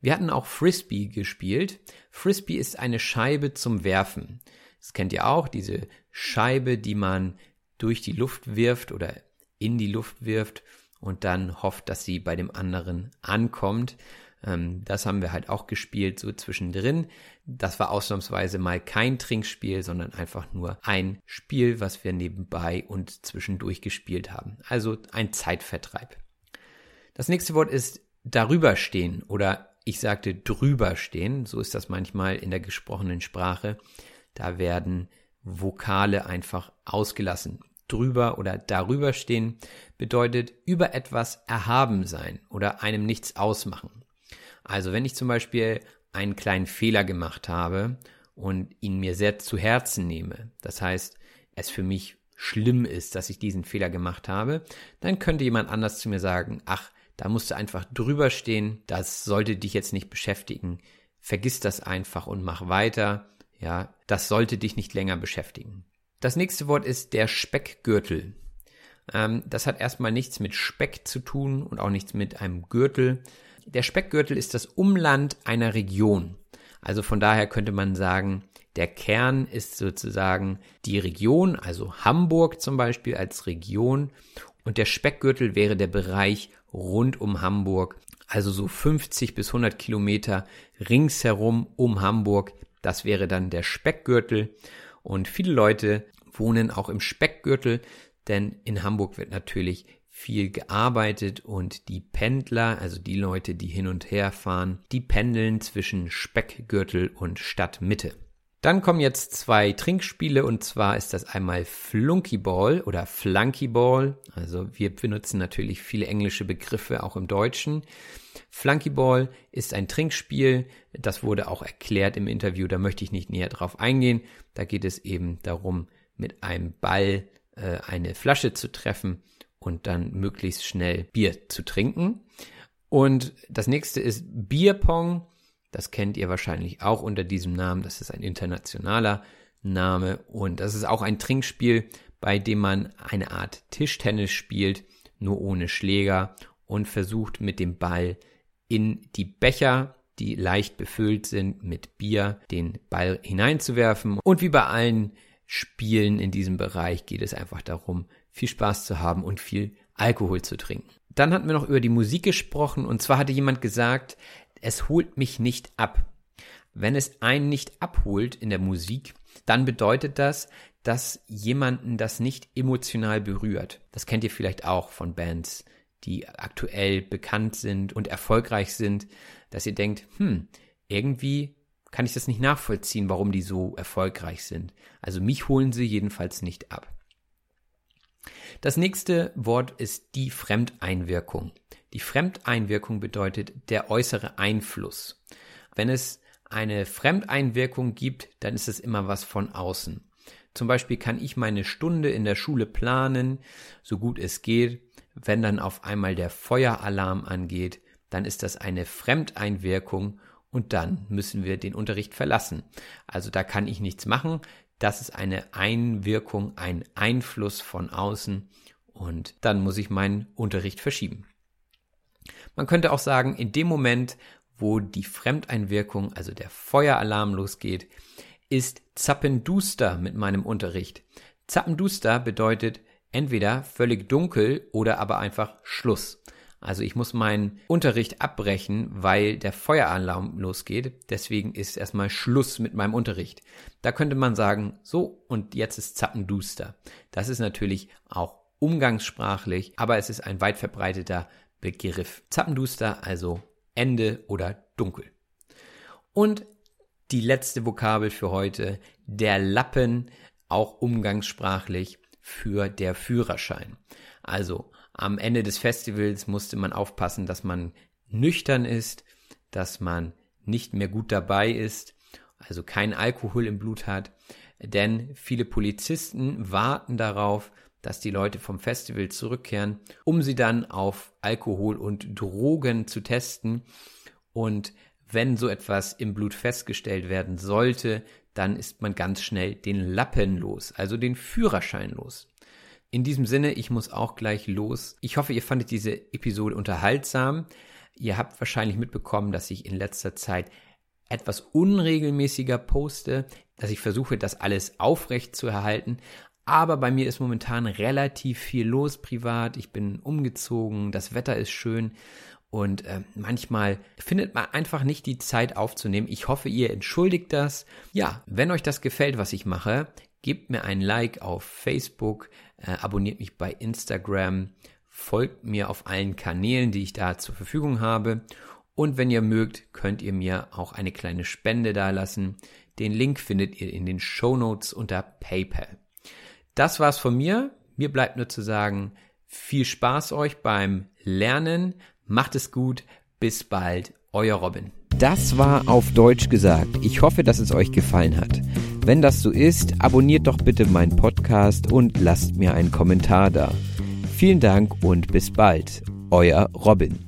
B: Wir hatten auch Frisbee gespielt. Frisbee ist eine Scheibe zum Werfen. Das kennt ihr auch, diese Scheibe, die man durch die Luft wirft oder in die Luft wirft und dann hofft, dass sie bei dem anderen ankommt. Ähm, das haben wir halt auch gespielt, so zwischendrin. Das war ausnahmsweise mal kein Trinkspiel, sondern einfach nur ein Spiel, was wir nebenbei und zwischendurch gespielt haben. Also ein Zeitvertreib. Das nächste Wort ist darüber stehen oder ich sagte drüber stehen. So ist das manchmal in der gesprochenen Sprache. Da werden Vokale einfach ausgelassen. Drüber oder darüber stehen bedeutet über etwas erhaben sein oder einem nichts ausmachen. Also wenn ich zum Beispiel einen kleinen Fehler gemacht habe und ihn mir sehr zu Herzen nehme, das heißt, es für mich schlimm ist, dass ich diesen Fehler gemacht habe, dann könnte jemand anders zu mir sagen, ach, da musst du einfach drüber stehen. Das sollte dich jetzt nicht beschäftigen. Vergiss das einfach und mach weiter. Ja, das sollte dich nicht länger beschäftigen. Das nächste Wort ist der Speckgürtel. Ähm, das hat erstmal nichts mit Speck zu tun und auch nichts mit einem Gürtel. Der Speckgürtel ist das Umland einer Region. Also von daher könnte man sagen, der Kern ist sozusagen die Region, also Hamburg zum Beispiel als Region. Und der Speckgürtel wäre der Bereich rund um Hamburg, also so 50 bis 100 Kilometer ringsherum um Hamburg. Das wäre dann der Speckgürtel. Und viele Leute wohnen auch im Speckgürtel, denn in Hamburg wird natürlich viel gearbeitet und die Pendler, also die Leute, die hin und her fahren, die pendeln zwischen Speckgürtel und Stadtmitte. Dann kommen jetzt zwei Trinkspiele und zwar ist das einmal Flunkyball oder Flunkyball. Also wir benutzen natürlich viele englische Begriffe auch im Deutschen. Flunkyball ist ein Trinkspiel, das wurde auch erklärt im Interview, da möchte ich nicht näher drauf eingehen. Da geht es eben darum, mit einem Ball äh, eine Flasche zu treffen und dann möglichst schnell Bier zu trinken. Und das nächste ist Bierpong. Das kennt ihr wahrscheinlich auch unter diesem Namen. Das ist ein internationaler Name. Und das ist auch ein Trinkspiel, bei dem man eine Art Tischtennis spielt, nur ohne Schläger und versucht mit dem Ball in die Becher, die leicht befüllt sind mit Bier, den Ball hineinzuwerfen. Und wie bei allen Spielen in diesem Bereich geht es einfach darum, viel Spaß zu haben und viel Alkohol zu trinken. Dann hatten wir noch über die Musik gesprochen und zwar hatte jemand gesagt, es holt mich nicht ab. Wenn es einen nicht abholt in der Musik, dann bedeutet das, dass jemanden das nicht emotional berührt. Das kennt ihr vielleicht auch von Bands, die aktuell bekannt sind und erfolgreich sind, dass ihr denkt, hm, irgendwie kann ich das nicht nachvollziehen, warum die so erfolgreich sind. Also mich holen sie jedenfalls nicht ab. Das nächste Wort ist die Fremdeinwirkung. Die Fremdeinwirkung bedeutet der äußere Einfluss. Wenn es eine Fremdeinwirkung gibt, dann ist es immer was von außen. Zum Beispiel kann ich meine Stunde in der Schule planen, so gut es geht. Wenn dann auf einmal der Feueralarm angeht, dann ist das eine Fremdeinwirkung und dann müssen wir den Unterricht verlassen. Also da kann ich nichts machen. Das ist eine Einwirkung, ein Einfluss von außen und dann muss ich meinen Unterricht verschieben. Man könnte auch sagen, in dem Moment, wo die Fremdeinwirkung, also der Feueralarm losgeht, ist Zappenduster mit meinem Unterricht. Zappenduster bedeutet entweder völlig dunkel oder aber einfach Schluss. Also ich muss meinen Unterricht abbrechen, weil der Feueralarm losgeht. Deswegen ist erstmal Schluss mit meinem Unterricht. Da könnte man sagen, so und jetzt ist Zappenduster. Das ist natürlich auch umgangssprachlich, aber es ist ein weit verbreiteter Begriff. Zappenduster, also Ende oder dunkel. Und die letzte Vokabel für heute, der Lappen, auch umgangssprachlich für der Führerschein. Also am Ende des Festivals musste man aufpassen, dass man nüchtern ist, dass man nicht mehr gut dabei ist, also kein Alkohol im Blut hat, denn viele Polizisten warten darauf, dass die Leute vom Festival zurückkehren, um sie dann auf Alkohol und Drogen zu testen. Und wenn so etwas im Blut festgestellt werden sollte, dann ist man ganz schnell den Lappen los, also den Führerschein los. In diesem Sinne, ich muss auch gleich los. Ich hoffe, ihr fandet diese Episode unterhaltsam. Ihr habt wahrscheinlich mitbekommen, dass ich in letzter Zeit etwas unregelmäßiger poste, dass ich versuche, das alles aufrecht zu erhalten. Aber bei mir ist momentan relativ viel los privat. Ich bin umgezogen, das Wetter ist schön und äh, manchmal findet man einfach nicht die Zeit aufzunehmen. Ich hoffe, ihr entschuldigt das. Ja, wenn euch das gefällt, was ich mache, gebt mir ein Like auf Facebook, äh, abonniert mich bei Instagram, folgt mir auf allen Kanälen, die ich da zur Verfügung habe. Und wenn ihr mögt, könnt ihr mir auch eine kleine Spende dalassen. Den Link findet ihr in den Show Notes unter PayPal. Das war's von mir. Mir bleibt nur zu sagen, viel Spaß euch beim Lernen. Macht es gut. Bis bald. Euer Robin. Das war auf Deutsch gesagt. Ich hoffe, dass es euch gefallen hat. Wenn das so ist, abonniert doch bitte meinen Podcast und lasst mir einen Kommentar da. Vielen Dank und bis bald. Euer Robin.